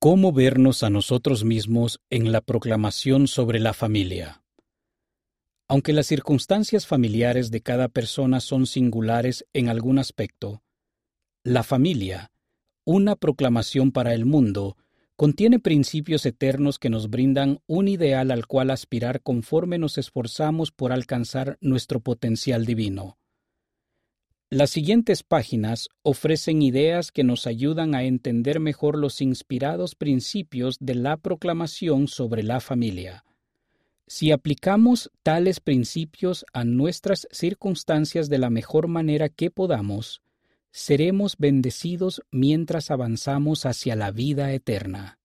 ¿Cómo vernos a nosotros mismos en la proclamación sobre la familia? Aunque las circunstancias familiares de cada persona son singulares en algún aspecto, la familia, una proclamación para el mundo, contiene principios eternos que nos brindan un ideal al cual aspirar conforme nos esforzamos por alcanzar nuestro potencial divino. Las siguientes páginas ofrecen ideas que nos ayudan a entender mejor los inspirados principios de la proclamación sobre la familia. Si aplicamos tales principios a nuestras circunstancias de la mejor manera que podamos, seremos bendecidos mientras avanzamos hacia la vida eterna.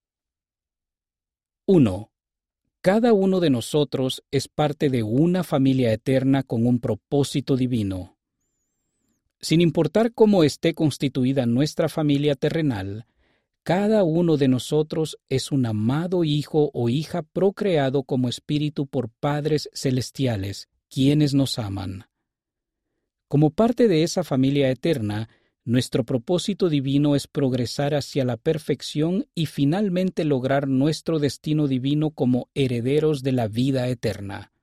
1. Cada uno de nosotros es parte de una familia eterna con un propósito divino. Sin importar cómo esté constituida nuestra familia terrenal, cada uno de nosotros es un amado hijo o hija procreado como espíritu por padres celestiales, quienes nos aman. Como parte de esa familia eterna, nuestro propósito divino es progresar hacia la perfección y finalmente lograr nuestro destino divino como herederos de la vida eterna.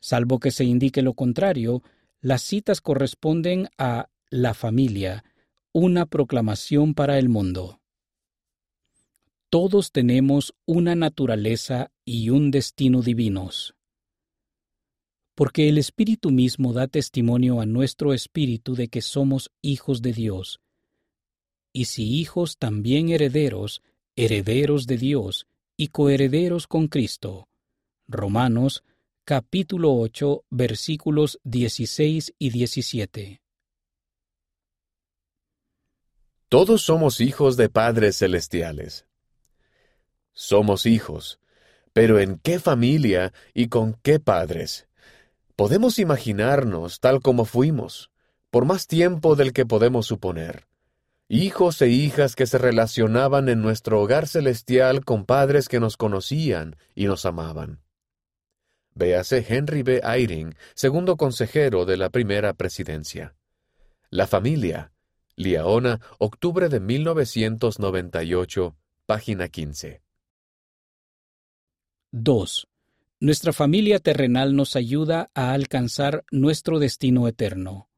Salvo que se indique lo contrario, las citas corresponden a La familia, una proclamación para el mundo. Todos tenemos una naturaleza y un destino divinos. Porque el Espíritu mismo da testimonio a nuestro espíritu de que somos hijos de Dios. Y si hijos también herederos, herederos de Dios y coherederos con Cristo. Romanos capítulo 8, versículos 16 y 17. Todos somos hijos de padres celestiales. Somos hijos, pero ¿en qué familia y con qué padres? Podemos imaginarnos tal como fuimos, por más tiempo del que podemos suponer. Hijos e hijas que se relacionaban en nuestro hogar celestial con padres que nos conocían y nos amaban. Véase Henry B. Eyring, segundo consejero de la primera presidencia. La familia. Liaona, octubre de 1998, página 15. 2. Nuestra familia terrenal nos ayuda a alcanzar nuestro destino eterno.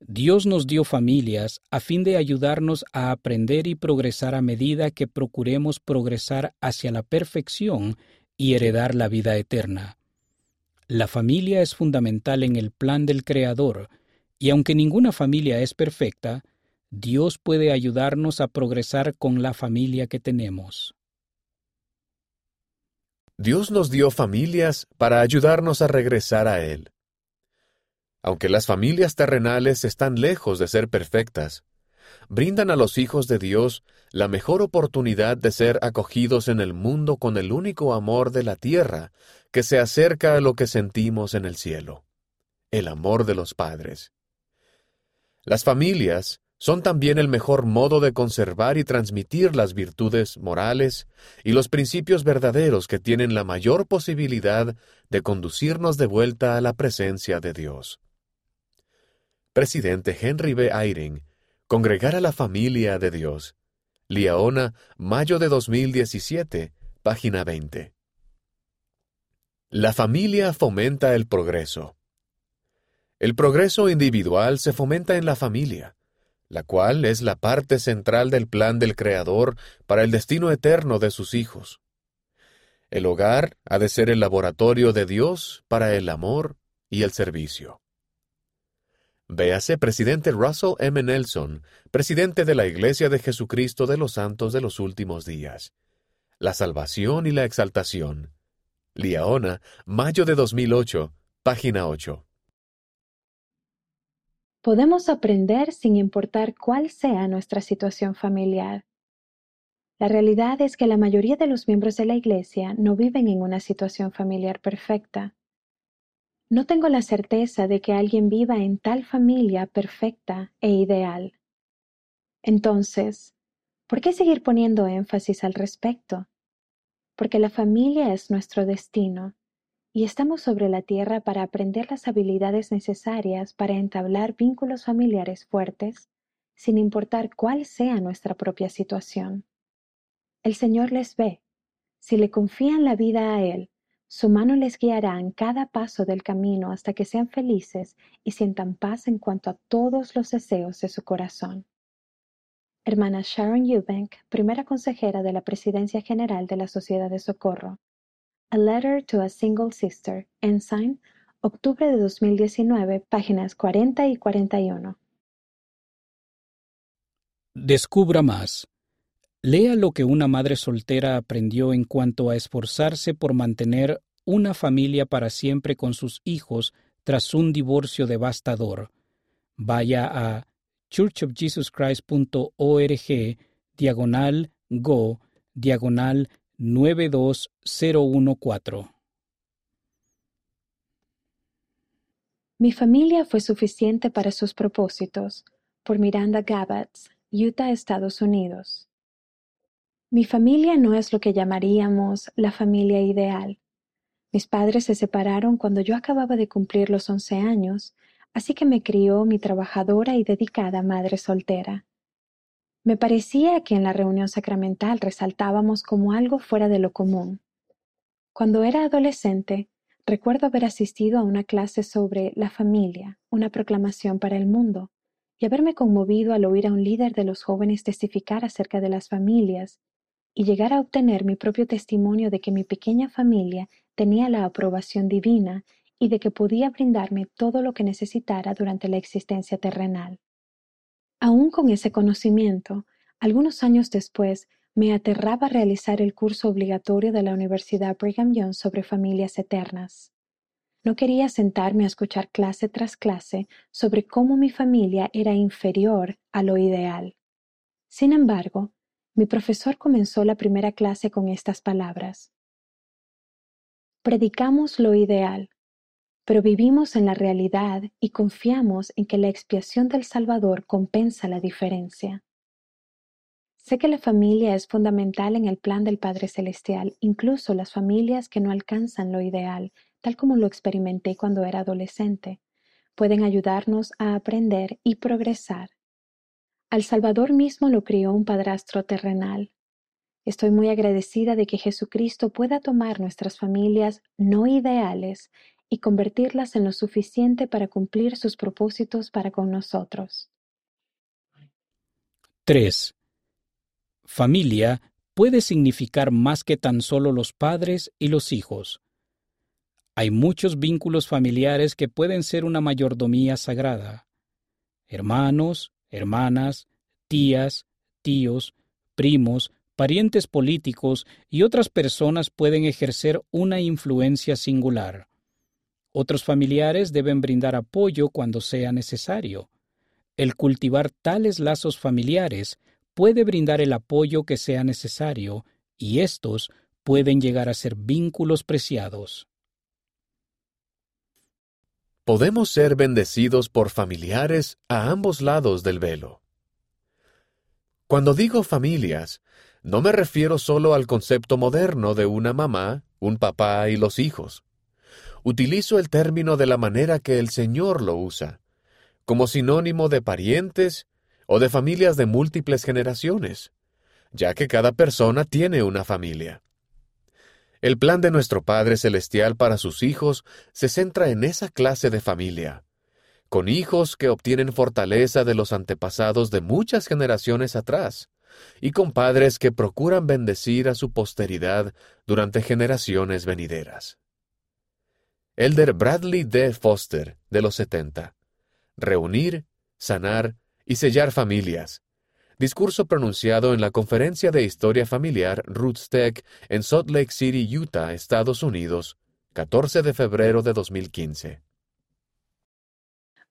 Dios nos dio familias a fin de ayudarnos a aprender y progresar a medida que procuremos progresar hacia la perfección y heredar la vida eterna. La familia es fundamental en el plan del Creador, y aunque ninguna familia es perfecta, Dios puede ayudarnos a progresar con la familia que tenemos. Dios nos dio familias para ayudarnos a regresar a Él. Aunque las familias terrenales están lejos de ser perfectas, brindan a los hijos de Dios la mejor oportunidad de ser acogidos en el mundo con el único amor de la tierra que se acerca a lo que sentimos en el cielo, el amor de los padres. Las familias son también el mejor modo de conservar y transmitir las virtudes morales y los principios verdaderos que tienen la mayor posibilidad de conducirnos de vuelta a la presencia de Dios. Presidente Henry B. Eyring Congregar a la familia de Dios. Liaona, mayo de 2017, página 20. La familia fomenta el progreso. El progreso individual se fomenta en la familia, la cual es la parte central del plan del Creador para el destino eterno de sus hijos. El hogar ha de ser el laboratorio de Dios para el amor y el servicio. Véase presidente Russell M. Nelson, presidente de la Iglesia de Jesucristo de los Santos de los Últimos Días. La salvación y la exaltación. Liaona, mayo de 2008, página 8. Podemos aprender sin importar cuál sea nuestra situación familiar. La realidad es que la mayoría de los miembros de la Iglesia no viven en una situación familiar perfecta. No tengo la certeza de que alguien viva en tal familia perfecta e ideal. Entonces, ¿por qué seguir poniendo énfasis al respecto? Porque la familia es nuestro destino y estamos sobre la tierra para aprender las habilidades necesarias para entablar vínculos familiares fuertes, sin importar cuál sea nuestra propia situación. El Señor les ve. Si le confían la vida a Él, su mano les guiará en cada paso del camino hasta que sean felices y sientan paz en cuanto a todos los deseos de su corazón. Hermana Sharon Eubank, primera consejera de la Presidencia General de la Sociedad de Socorro. A Letter to a Single Sister, Ensign, octubre de 2019, páginas 40 y 41. Descubra más. Lea lo que una madre soltera aprendió en cuanto a esforzarse por mantener una familia para siempre con sus hijos tras un divorcio devastador. Vaya a churchofjesuschrist.org diagonal go diagonal 92014. Mi familia fue suficiente para sus propósitos. Por Miranda Gabbats, Utah, Estados Unidos. Mi familia no es lo que llamaríamos la familia ideal. Mis padres se separaron cuando yo acababa de cumplir los once años así que me crió mi trabajadora y dedicada madre soltera. Me parecía que en la reunión sacramental resaltábamos como algo fuera de lo común. Cuando era adolescente, recuerdo haber asistido a una clase sobre la familia, una proclamación para el mundo, y haberme conmovido al oír a un líder de los jóvenes testificar acerca de las familias y llegar a obtener mi propio testimonio de que mi pequeña familia tenía la aprobación divina y de que podía brindarme todo lo que necesitara durante la existencia terrenal. Aún con ese conocimiento, algunos años después, me aterraba realizar el curso obligatorio de la Universidad Brigham Young sobre familias eternas. No quería sentarme a escuchar clase tras clase sobre cómo mi familia era inferior a lo ideal. Sin embargo, mi profesor comenzó la primera clase con estas palabras. Predicamos lo ideal, pero vivimos en la realidad y confiamos en que la expiación del Salvador compensa la diferencia. Sé que la familia es fundamental en el plan del Padre Celestial, incluso las familias que no alcanzan lo ideal, tal como lo experimenté cuando era adolescente, pueden ayudarnos a aprender y progresar. Al Salvador mismo lo crió un padrastro terrenal. Estoy muy agradecida de que Jesucristo pueda tomar nuestras familias no ideales y convertirlas en lo suficiente para cumplir sus propósitos para con nosotros. 3. Familia puede significar más que tan solo los padres y los hijos. Hay muchos vínculos familiares que pueden ser una mayordomía sagrada. Hermanos, hermanas, tías, tíos, primos, parientes políticos y otras personas pueden ejercer una influencia singular. Otros familiares deben brindar apoyo cuando sea necesario. El cultivar tales lazos familiares puede brindar el apoyo que sea necesario y estos pueden llegar a ser vínculos preciados. Podemos ser bendecidos por familiares a ambos lados del velo. Cuando digo familias, no me refiero solo al concepto moderno de una mamá, un papá y los hijos utilizo el término de la manera que el Señor lo usa, como sinónimo de parientes o de familias de múltiples generaciones, ya que cada persona tiene una familia. El plan de nuestro Padre Celestial para sus hijos se centra en esa clase de familia, con hijos que obtienen fortaleza de los antepasados de muchas generaciones atrás, y con padres que procuran bendecir a su posteridad durante generaciones venideras. Elder Bradley D. Foster, de los 70. Reunir, sanar y sellar familias. Discurso pronunciado en la Conferencia de Historia Familiar Roots Tech en Salt Lake City, Utah, Estados Unidos, 14 de febrero de 2015.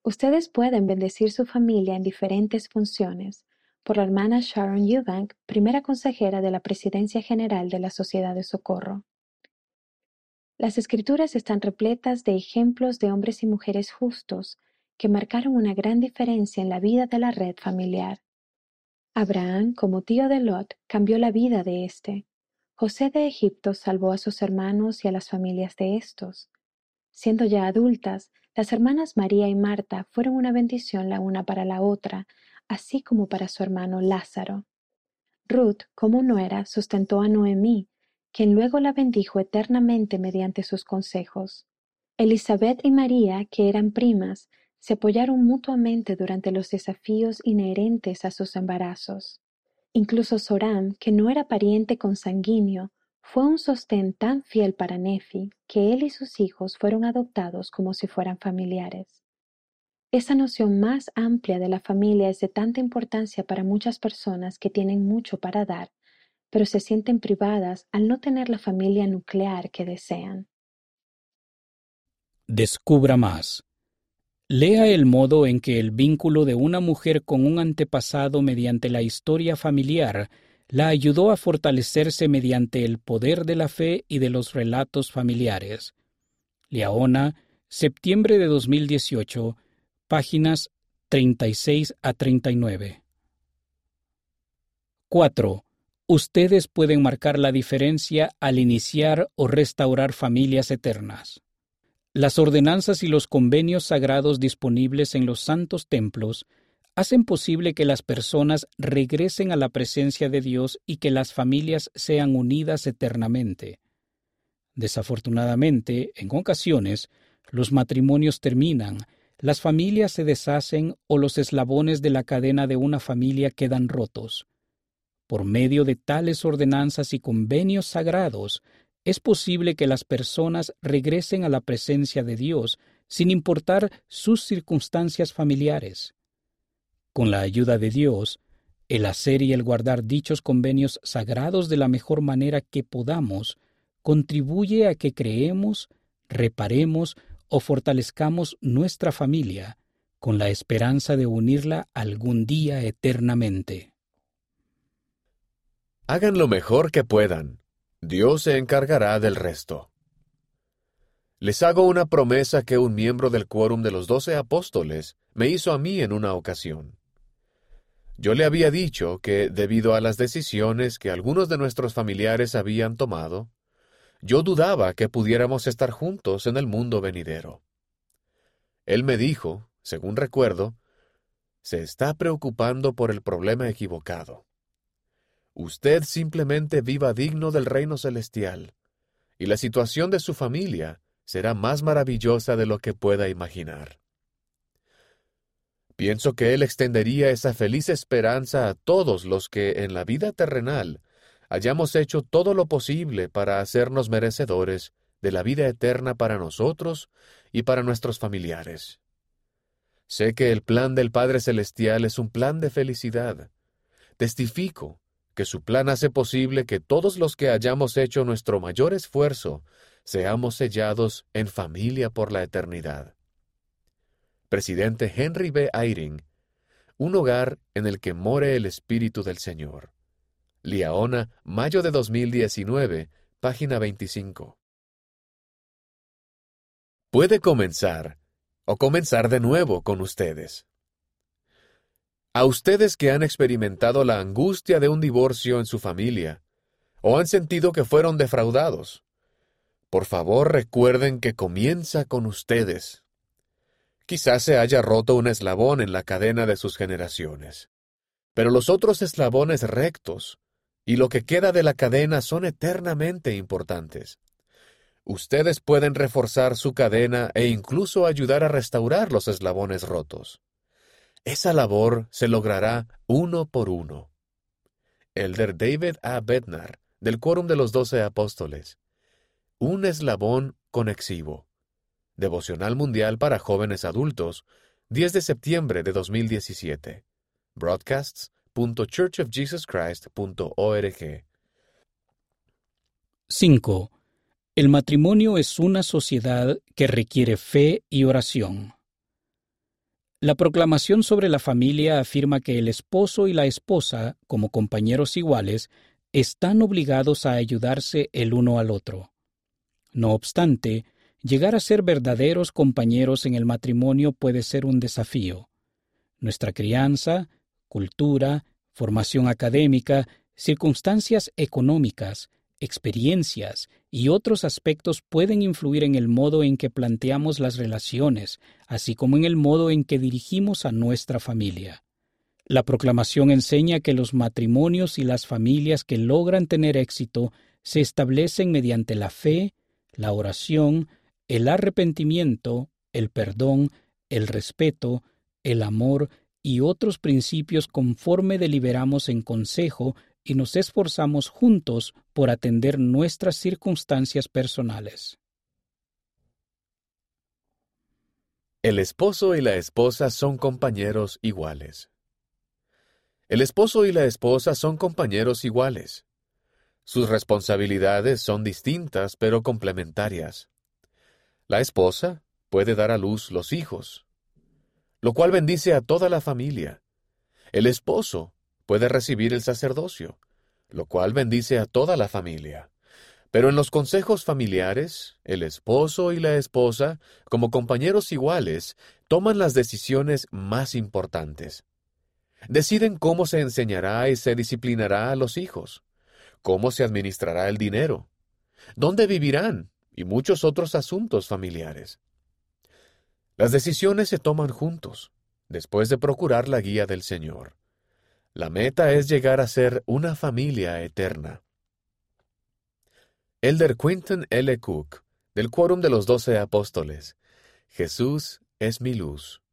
Ustedes pueden bendecir su familia en diferentes funciones. Por la hermana Sharon Eubank, primera consejera de la Presidencia General de la Sociedad de Socorro. Las Escrituras están repletas de ejemplos de hombres y mujeres justos que marcaron una gran diferencia en la vida de la red familiar. Abraham, como tío de Lot, cambió la vida de éste. José de Egipto salvó a sus hermanos y a las familias de estos. Siendo ya adultas, las hermanas María y Marta fueron una bendición la una para la otra, así como para su hermano Lázaro. Ruth, como nuera, sustentó a Noemí, quien luego la bendijo eternamente mediante sus consejos. Elizabeth y María, que eran primas, se apoyaron mutuamente durante los desafíos inherentes a sus embarazos. Incluso Soram, que no era pariente consanguíneo, fue un sostén tan fiel para Nefi que él y sus hijos fueron adoptados como si fueran familiares. Esa noción más amplia de la familia es de tanta importancia para muchas personas que tienen mucho para dar, pero se sienten privadas al no tener la familia nuclear que desean. Descubra más. Lea el modo en que el vínculo de una mujer con un antepasado mediante la historia familiar la ayudó a fortalecerse mediante el poder de la fe y de los relatos familiares. Leona, septiembre de 2018, páginas 36 a 39. 4. Ustedes pueden marcar la diferencia al iniciar o restaurar familias eternas. Las ordenanzas y los convenios sagrados disponibles en los santos templos hacen posible que las personas regresen a la presencia de Dios y que las familias sean unidas eternamente. Desafortunadamente, en ocasiones, los matrimonios terminan, las familias se deshacen o los eslabones de la cadena de una familia quedan rotos. Por medio de tales ordenanzas y convenios sagrados, es posible que las personas regresen a la presencia de Dios sin importar sus circunstancias familiares. Con la ayuda de Dios, el hacer y el guardar dichos convenios sagrados de la mejor manera que podamos contribuye a que creemos, reparemos o fortalezcamos nuestra familia con la esperanza de unirla algún día eternamente. Hagan lo mejor que puedan Dios se encargará del resto. Les hago una promesa que un miembro del quórum de los doce apóstoles me hizo a mí en una ocasión. Yo le había dicho que, debido a las decisiones que algunos de nuestros familiares habían tomado, yo dudaba que pudiéramos estar juntos en el mundo venidero. Él me dijo, según recuerdo, se está preocupando por el problema equivocado. Usted simplemente viva digno del reino celestial, y la situación de su familia será más maravillosa de lo que pueda imaginar. Pienso que Él extendería esa feliz esperanza a todos los que en la vida terrenal hayamos hecho todo lo posible para hacernos merecedores de la vida eterna para nosotros y para nuestros familiares. Sé que el plan del Padre Celestial es un plan de felicidad. Testifico que su plan hace posible que todos los que hayamos hecho nuestro mayor esfuerzo seamos sellados en familia por la eternidad. Presidente Henry B. Eyring, un hogar en el que more el Espíritu del Señor. Liaona, mayo de 2019, página 25. Puede comenzar o comenzar de nuevo con ustedes. A ustedes que han experimentado la angustia de un divorcio en su familia, o han sentido que fueron defraudados, por favor recuerden que comienza con ustedes. Quizás se haya roto un eslabón en la cadena de sus generaciones, pero los otros eslabones rectos y lo que queda de la cadena son eternamente importantes. Ustedes pueden reforzar su cadena e incluso ayudar a restaurar los eslabones rotos. Esa labor se logrará uno por uno. Elder David A. Bednar, del Quórum de los Doce Apóstoles. Un eslabón conexivo. Devocional Mundial para Jóvenes Adultos, 10 de septiembre de 2017. Broadcasts.churchofjesuschrist.org 5. El matrimonio es una sociedad que requiere fe y oración. La proclamación sobre la familia afirma que el esposo y la esposa, como compañeros iguales, están obligados a ayudarse el uno al otro. No obstante, llegar a ser verdaderos compañeros en el matrimonio puede ser un desafío. Nuestra crianza, cultura, formación académica, circunstancias económicas, experiencias y otros aspectos pueden influir en el modo en que planteamos las relaciones, así como en el modo en que dirigimos a nuestra familia. La proclamación enseña que los matrimonios y las familias que logran tener éxito se establecen mediante la fe, la oración, el arrepentimiento, el perdón, el respeto, el amor y otros principios conforme deliberamos en consejo y nos esforzamos juntos por atender nuestras circunstancias personales. El esposo y la esposa son compañeros iguales. El esposo y la esposa son compañeros iguales. Sus responsabilidades son distintas pero complementarias. La esposa puede dar a luz los hijos, lo cual bendice a toda la familia. El esposo puede recibir el sacerdocio, lo cual bendice a toda la familia. Pero en los consejos familiares, el esposo y la esposa, como compañeros iguales, toman las decisiones más importantes. Deciden cómo se enseñará y se disciplinará a los hijos, cómo se administrará el dinero, dónde vivirán y muchos otros asuntos familiares. Las decisiones se toman juntos, después de procurar la guía del Señor. La meta es llegar a ser una familia eterna. Elder Quinton L. Cook, del Quórum de los Doce Apóstoles. Jesús es mi luz.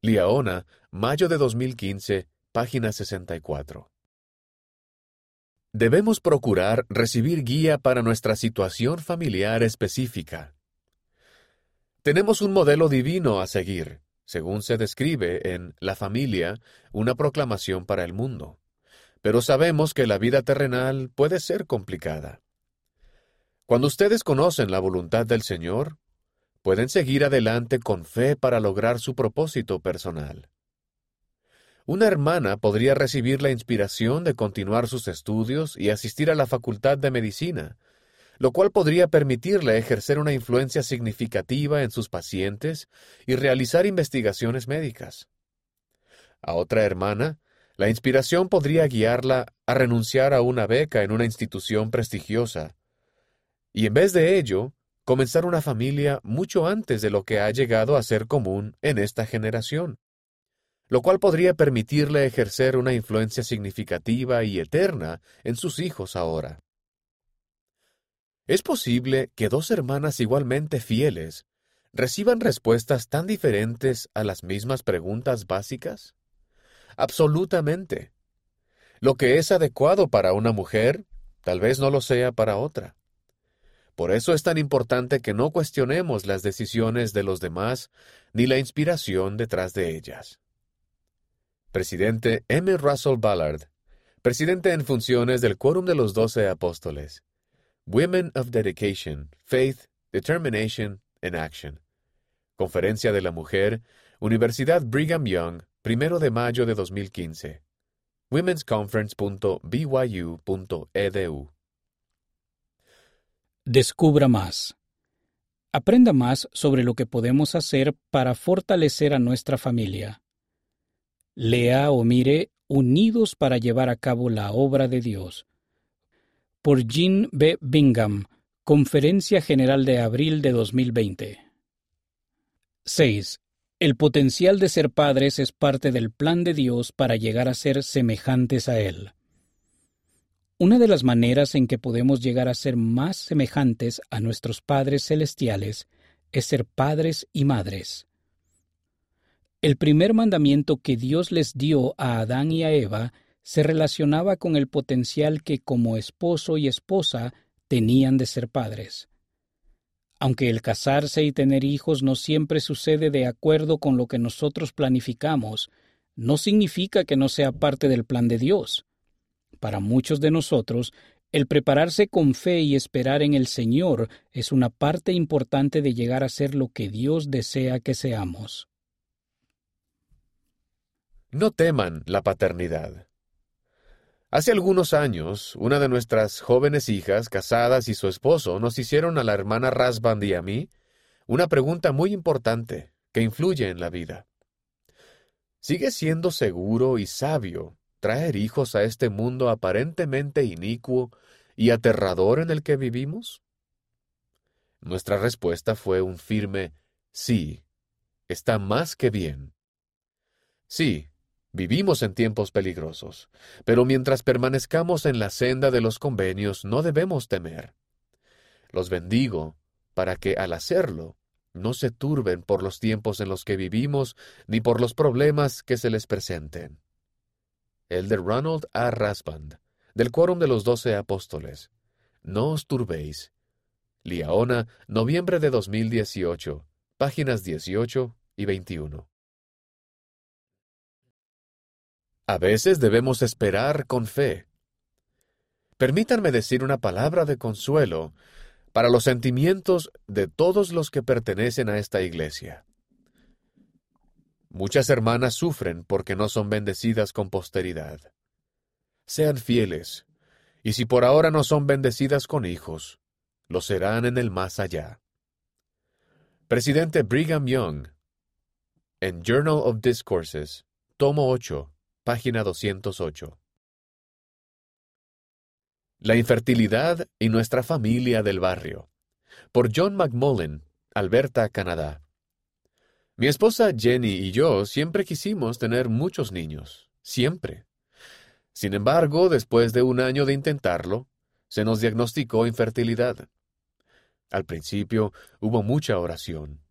Liaona, mayo de 2015, página 64. Debemos procurar recibir guía para nuestra situación familiar específica. Tenemos un modelo divino a seguir, según se describe en La familia, una proclamación para el mundo. Pero sabemos que la vida terrenal puede ser complicada. Cuando ustedes conocen la voluntad del Señor, pueden seguir adelante con fe para lograr su propósito personal. Una hermana podría recibir la inspiración de continuar sus estudios y asistir a la Facultad de Medicina, lo cual podría permitirle ejercer una influencia significativa en sus pacientes y realizar investigaciones médicas. A otra hermana, la inspiración podría guiarla a renunciar a una beca en una institución prestigiosa y en vez de ello, comenzar una familia mucho antes de lo que ha llegado a ser común en esta generación, lo cual podría permitirle ejercer una influencia significativa y eterna en sus hijos ahora. ¿Es posible que dos hermanas igualmente fieles reciban respuestas tan diferentes a las mismas preguntas básicas? Absolutamente. Lo que es adecuado para una mujer, tal vez no lo sea para otra. Por eso es tan importante que no cuestionemos las decisiones de los demás ni la inspiración detrás de ellas. Presidente M. Russell Ballard, presidente en funciones del Quórum de los Doce Apóstoles. Women of Dedication, Faith, Determination and Action. Conferencia de la Mujer, Universidad Brigham Young, primero de mayo de 2015. womensconference.byu.edu Descubra más. Aprenda más sobre lo que podemos hacer para fortalecer a nuestra familia. Lea o mire Unidos para llevar a cabo la obra de Dios. Por Jean B. Bingham, Conferencia General de abril de 2020. 6. El potencial de ser padres es parte del plan de Dios para llegar a ser semejantes a Él. Una de las maneras en que podemos llegar a ser más semejantes a nuestros padres celestiales es ser padres y madres. El primer mandamiento que Dios les dio a Adán y a Eva se relacionaba con el potencial que como esposo y esposa tenían de ser padres. Aunque el casarse y tener hijos no siempre sucede de acuerdo con lo que nosotros planificamos, no significa que no sea parte del plan de Dios. Para muchos de nosotros, el prepararse con fe y esperar en el Señor es una parte importante de llegar a ser lo que Dios desea que seamos. No teman la paternidad. Hace algunos años, una de nuestras jóvenes hijas, casadas y su esposo, nos hicieron a la hermana Rasband y a mí una pregunta muy importante que influye en la vida. ¿Sigue siendo seguro y sabio traer hijos a este mundo aparentemente inicuo y aterrador en el que vivimos? Nuestra respuesta fue un firme sí. Está más que bien. Sí, Vivimos en tiempos peligrosos, pero mientras permanezcamos en la senda de los convenios no debemos temer. Los bendigo para que al hacerlo no se turben por los tiempos en los que vivimos ni por los problemas que se les presenten. El de Ronald A. Rasband, del Quórum de los Doce Apóstoles. No os turbéis. Liaona, noviembre de 2018, páginas 18 y 21. A veces debemos esperar con fe. Permítanme decir una palabra de consuelo para los sentimientos de todos los que pertenecen a esta iglesia. Muchas hermanas sufren porque no son bendecidas con posteridad. Sean fieles, y si por ahora no son bendecidas con hijos, lo serán en el más allá. Presidente Brigham Young, en Journal of Discourses, tomo 8, página 208. La infertilidad y nuestra familia del barrio. Por John McMullen, Alberta, Canadá. Mi esposa Jenny y yo siempre quisimos tener muchos niños. Siempre. Sin embargo, después de un año de intentarlo, se nos diagnosticó infertilidad. Al principio hubo mucha oración.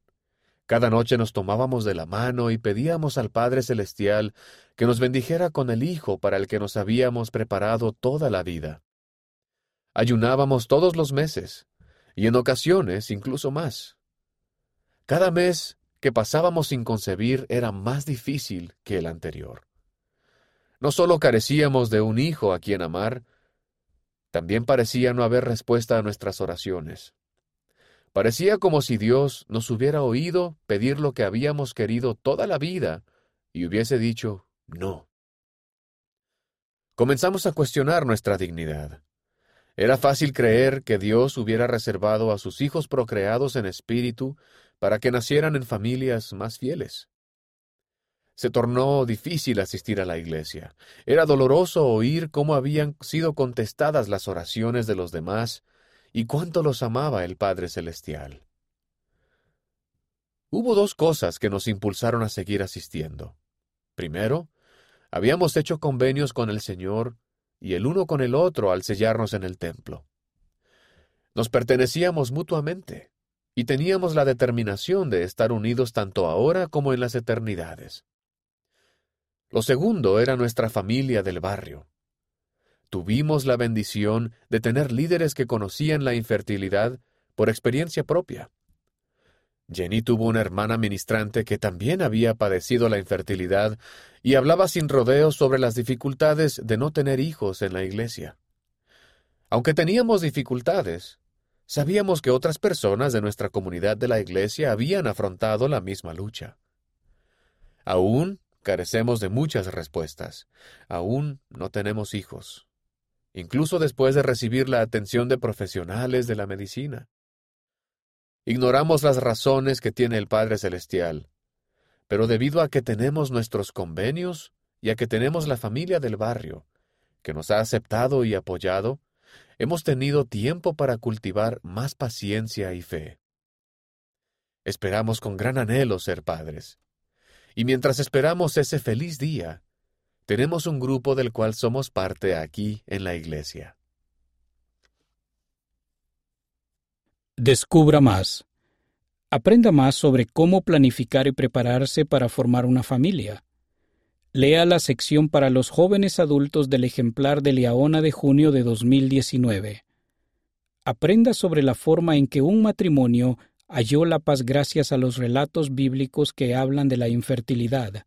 Cada noche nos tomábamos de la mano y pedíamos al Padre Celestial que nos bendijera con el Hijo para el que nos habíamos preparado toda la vida. Ayunábamos todos los meses, y en ocasiones incluso más. Cada mes que pasábamos sin concebir era más difícil que el anterior. No solo carecíamos de un hijo a quien amar, también parecía no haber respuesta a nuestras oraciones. Parecía como si Dios nos hubiera oído pedir lo que habíamos querido toda la vida y hubiese dicho no. Comenzamos a cuestionar nuestra dignidad. Era fácil creer que Dios hubiera reservado a sus hijos procreados en espíritu para que nacieran en familias más fieles. Se tornó difícil asistir a la iglesia. Era doloroso oír cómo habían sido contestadas las oraciones de los demás y cuánto los amaba el Padre Celestial. Hubo dos cosas que nos impulsaron a seguir asistiendo. Primero, habíamos hecho convenios con el Señor y el uno con el otro al sellarnos en el templo. Nos pertenecíamos mutuamente y teníamos la determinación de estar unidos tanto ahora como en las eternidades. Lo segundo era nuestra familia del barrio. Tuvimos la bendición de tener líderes que conocían la infertilidad por experiencia propia. Jenny tuvo una hermana ministrante que también había padecido la infertilidad y hablaba sin rodeos sobre las dificultades de no tener hijos en la iglesia. Aunque teníamos dificultades, sabíamos que otras personas de nuestra comunidad de la iglesia habían afrontado la misma lucha. Aún carecemos de muchas respuestas. Aún no tenemos hijos incluso después de recibir la atención de profesionales de la medicina. Ignoramos las razones que tiene el Padre Celestial, pero debido a que tenemos nuestros convenios y a que tenemos la familia del barrio, que nos ha aceptado y apoyado, hemos tenido tiempo para cultivar más paciencia y fe. Esperamos con gran anhelo ser padres. Y mientras esperamos ese feliz día, tenemos un grupo del cual somos parte aquí en la iglesia. Descubra más. Aprenda más sobre cómo planificar y prepararse para formar una familia. Lea la sección para los jóvenes adultos del ejemplar de Liaona de junio de 2019. Aprenda sobre la forma en que un matrimonio halló la paz gracias a los relatos bíblicos que hablan de la infertilidad.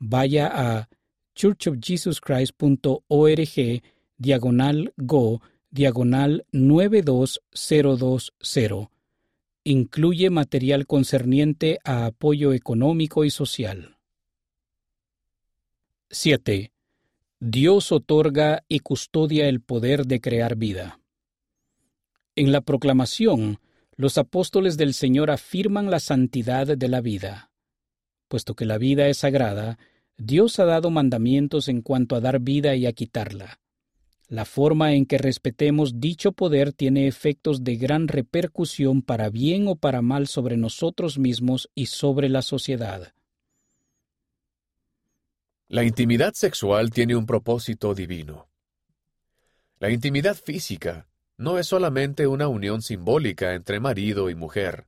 Vaya a churchofjesuschrist.org diagonal go diagonal 92020. Incluye material concerniente a apoyo económico y social. 7. Dios otorga y custodia el poder de crear vida. En la proclamación, los apóstoles del Señor afirman la santidad de la vida. Puesto que la vida es sagrada, Dios ha dado mandamientos en cuanto a dar vida y a quitarla. La forma en que respetemos dicho poder tiene efectos de gran repercusión para bien o para mal sobre nosotros mismos y sobre la sociedad. La intimidad sexual tiene un propósito divino. La intimidad física no es solamente una unión simbólica entre marido y mujer,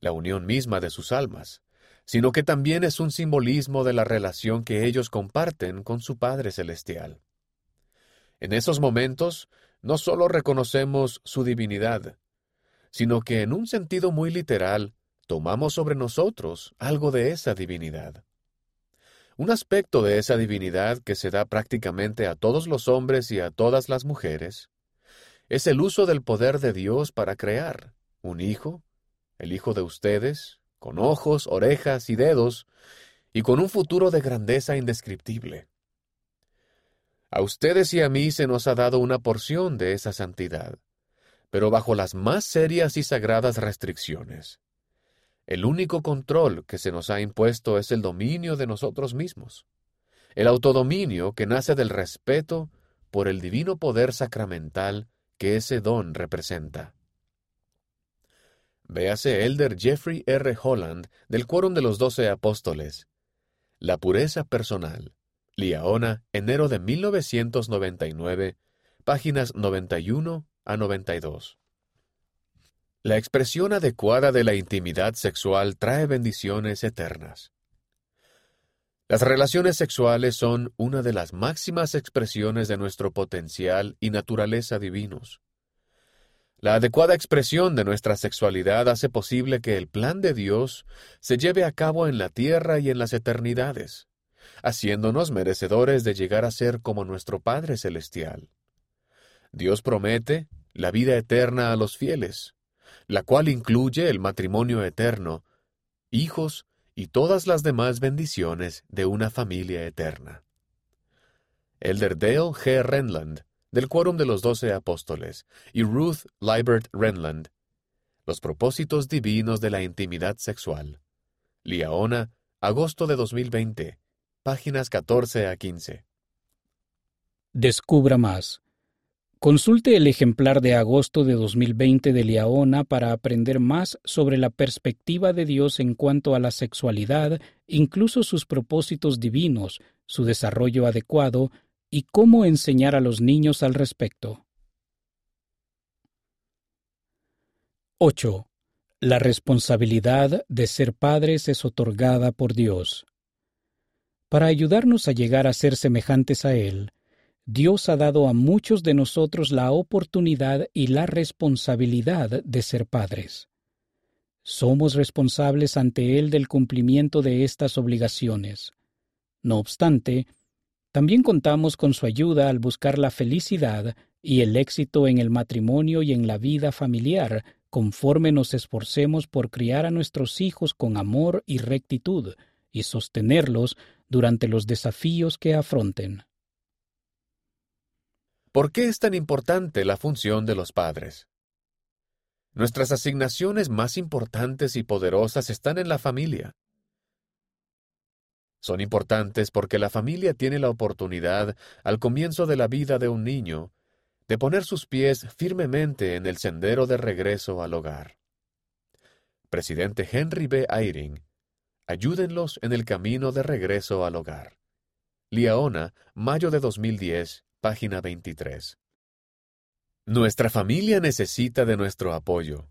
la unión misma de sus almas, sino que también es un simbolismo de la relación que ellos comparten con su Padre Celestial. En esos momentos, no solo reconocemos su divinidad, sino que en un sentido muy literal, tomamos sobre nosotros algo de esa divinidad. Un aspecto de esa divinidad que se da prácticamente a todos los hombres y a todas las mujeres es el uso del poder de Dios para crear un hijo, el hijo de ustedes, con ojos, orejas y dedos, y con un futuro de grandeza indescriptible. A ustedes y a mí se nos ha dado una porción de esa santidad, pero bajo las más serias y sagradas restricciones. El único control que se nos ha impuesto es el dominio de nosotros mismos, el autodominio que nace del respeto por el divino poder sacramental que ese don representa. Véase Elder Jeffrey R. Holland del Quórum de los Doce Apóstoles. La pureza personal. Liaona, enero de 1999, páginas 91 a 92. La expresión adecuada de la intimidad sexual trae bendiciones eternas. Las relaciones sexuales son una de las máximas expresiones de nuestro potencial y naturaleza divinos. La adecuada expresión de nuestra sexualidad hace posible que el plan de Dios se lleve a cabo en la tierra y en las eternidades, haciéndonos merecedores de llegar a ser como nuestro Padre Celestial. Dios promete la vida eterna a los fieles, la cual incluye el matrimonio eterno, hijos y todas las demás bendiciones de una familia eterna. Elder Dale G. Renland, del Quórum de los Doce Apóstoles, y Ruth Libert Renland, Los propósitos divinos de la intimidad sexual. Liaona, agosto de 2020, páginas 14 a 15. Descubra más Consulte el ejemplar de agosto de 2020 de Liaona para aprender más sobre la perspectiva de Dios en cuanto a la sexualidad, incluso sus propósitos divinos, su desarrollo adecuado y cómo enseñar a los niños al respecto. 8. La responsabilidad de ser padres es otorgada por Dios. Para ayudarnos a llegar a ser semejantes a Él, Dios ha dado a muchos de nosotros la oportunidad y la responsabilidad de ser padres. Somos responsables ante Él del cumplimiento de estas obligaciones. No obstante, también contamos con su ayuda al buscar la felicidad y el éxito en el matrimonio y en la vida familiar, conforme nos esforcemos por criar a nuestros hijos con amor y rectitud, y sostenerlos durante los desafíos que afronten. ¿Por qué es tan importante la función de los padres? Nuestras asignaciones más importantes y poderosas están en la familia. Son importantes porque la familia tiene la oportunidad, al comienzo de la vida de un niño, de poner sus pies firmemente en el sendero de regreso al hogar. Presidente Henry B. Eyring, ayúdenlos en el camino de regreso al hogar. Liaona, mayo de 2010, página 23. Nuestra familia necesita de nuestro apoyo.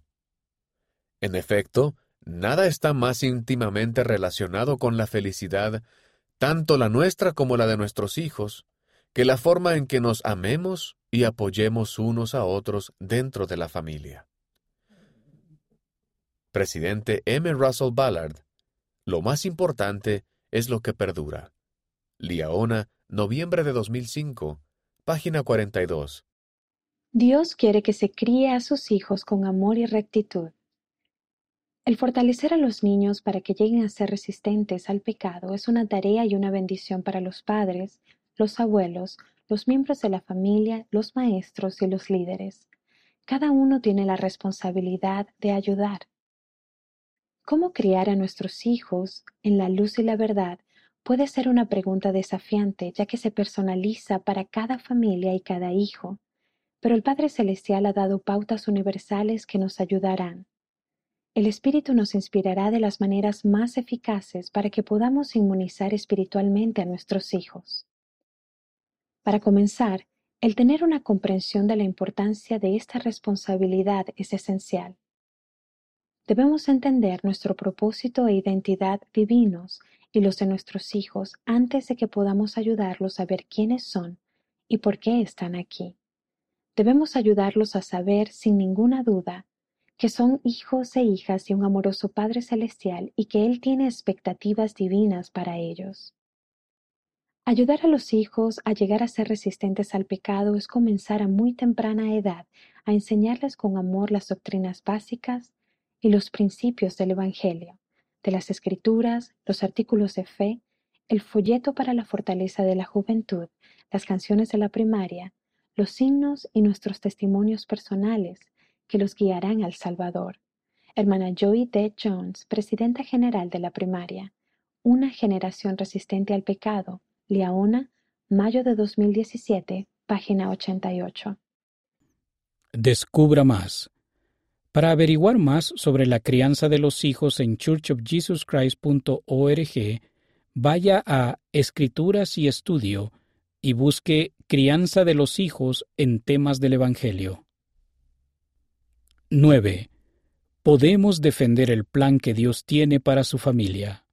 En efecto, nada está más íntimamente relacionado con la felicidad, tanto la nuestra como la de nuestros hijos, que la forma en que nos amemos y apoyemos unos a otros dentro de la familia. Presidente M. Russell Ballard, lo más importante es lo que perdura. Liaona, noviembre de 2005, Página 42. Dios quiere que se críe a sus hijos con amor y rectitud. El fortalecer a los niños para que lleguen a ser resistentes al pecado es una tarea y una bendición para los padres, los abuelos, los miembros de la familia, los maestros y los líderes. Cada uno tiene la responsabilidad de ayudar. ¿Cómo criar a nuestros hijos en la luz y la verdad Puede ser una pregunta desafiante ya que se personaliza para cada familia y cada hijo, pero el Padre Celestial ha dado pautas universales que nos ayudarán. El Espíritu nos inspirará de las maneras más eficaces para que podamos inmunizar espiritualmente a nuestros hijos. Para comenzar, el tener una comprensión de la importancia de esta responsabilidad es esencial. Debemos entender nuestro propósito e identidad divinos y los de nuestros hijos antes de que podamos ayudarlos a ver quiénes son y por qué están aquí. Debemos ayudarlos a saber sin ninguna duda que son hijos e hijas de un amoroso Padre Celestial y que Él tiene expectativas divinas para ellos. Ayudar a los hijos a llegar a ser resistentes al pecado es comenzar a muy temprana edad a enseñarles con amor las doctrinas básicas y los principios del Evangelio, de las Escrituras, los artículos de fe, el folleto para la fortaleza de la juventud, las canciones de la primaria, los signos y nuestros testimonios personales que los guiarán al Salvador. Hermana Joy D. Jones, presidenta general de la primaria. Una generación resistente al pecado, Liaona, mayo de 2017, página 88. Descubra más. Para averiguar más sobre la crianza de los hijos en churchofjesuschrist.org, vaya a Escrituras y Estudio y busque Crianza de los hijos en temas del Evangelio. 9. Podemos defender el plan que Dios tiene para su familia.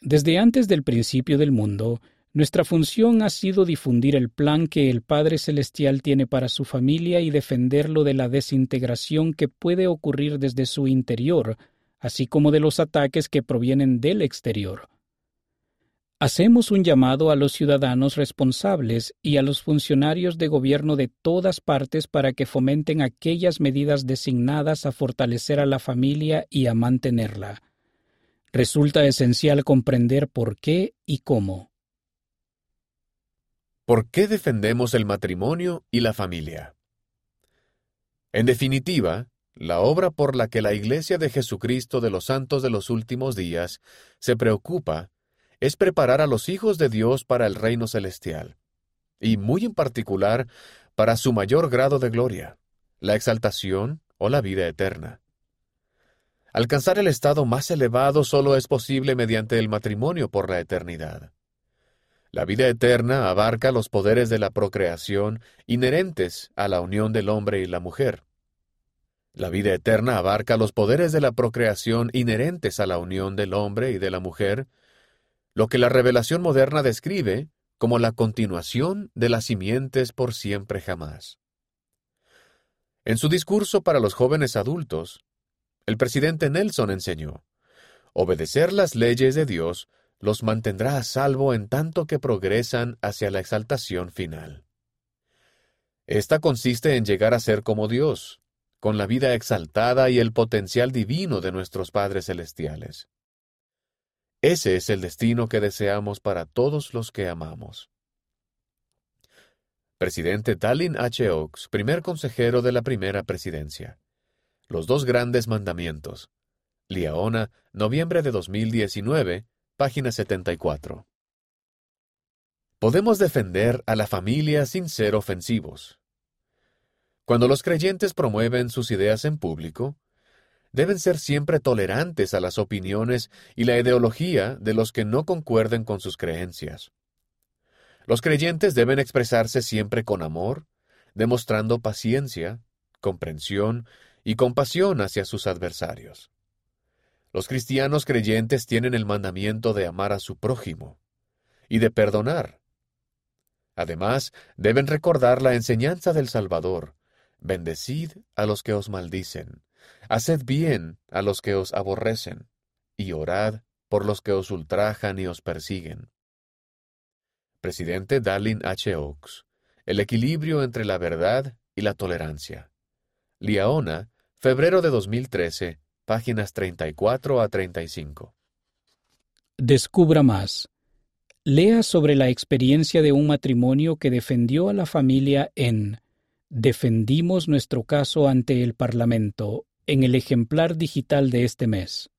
Desde antes del principio del mundo, nuestra función ha sido difundir el plan que el Padre Celestial tiene para su familia y defenderlo de la desintegración que puede ocurrir desde su interior, así como de los ataques que provienen del exterior. Hacemos un llamado a los ciudadanos responsables y a los funcionarios de gobierno de todas partes para que fomenten aquellas medidas designadas a fortalecer a la familia y a mantenerla resulta esencial comprender por qué y cómo. ¿Por qué defendemos el matrimonio y la familia? En definitiva, la obra por la que la Iglesia de Jesucristo de los Santos de los Últimos Días se preocupa es preparar a los hijos de Dios para el reino celestial, y muy en particular para su mayor grado de gloria, la exaltación o la vida eterna. Alcanzar el estado más elevado solo es posible mediante el matrimonio por la eternidad. La vida eterna abarca los poderes de la procreación inherentes a la unión del hombre y la mujer. La vida eterna abarca los poderes de la procreación inherentes a la unión del hombre y de la mujer, lo que la revelación moderna describe como la continuación de las simientes por siempre jamás. En su discurso para los jóvenes adultos, el presidente Nelson enseñó, obedecer las leyes de Dios los mantendrá a salvo en tanto que progresan hacia la exaltación final. Esta consiste en llegar a ser como Dios, con la vida exaltada y el potencial divino de nuestros padres celestiales. Ese es el destino que deseamos para todos los que amamos. Presidente Tallinn H. Oaks, primer consejero de la primera presidencia. Los dos grandes mandamientos. Liaona, noviembre de 2019, página 74. Podemos defender a la familia sin ser ofensivos. Cuando los creyentes promueven sus ideas en público, deben ser siempre tolerantes a las opiniones y la ideología de los que no concuerden con sus creencias. Los creyentes deben expresarse siempre con amor, demostrando paciencia, comprensión y compasión hacia sus adversarios. Los cristianos creyentes tienen el mandamiento de amar a su prójimo y de perdonar. Además, deben recordar la enseñanza del Salvador, bendecid a los que os maldicen, haced bien a los que os aborrecen, y orad por los que os ultrajan y os persiguen. Presidente Dallin H. Oaks. El equilibrio entre la verdad y la tolerancia. Liaona, Febrero de 2013, páginas 34 a 35. Descubra más. Lea sobre la experiencia de un matrimonio que defendió a la familia en Defendimos nuestro caso ante el Parlamento en el ejemplar digital de este mes.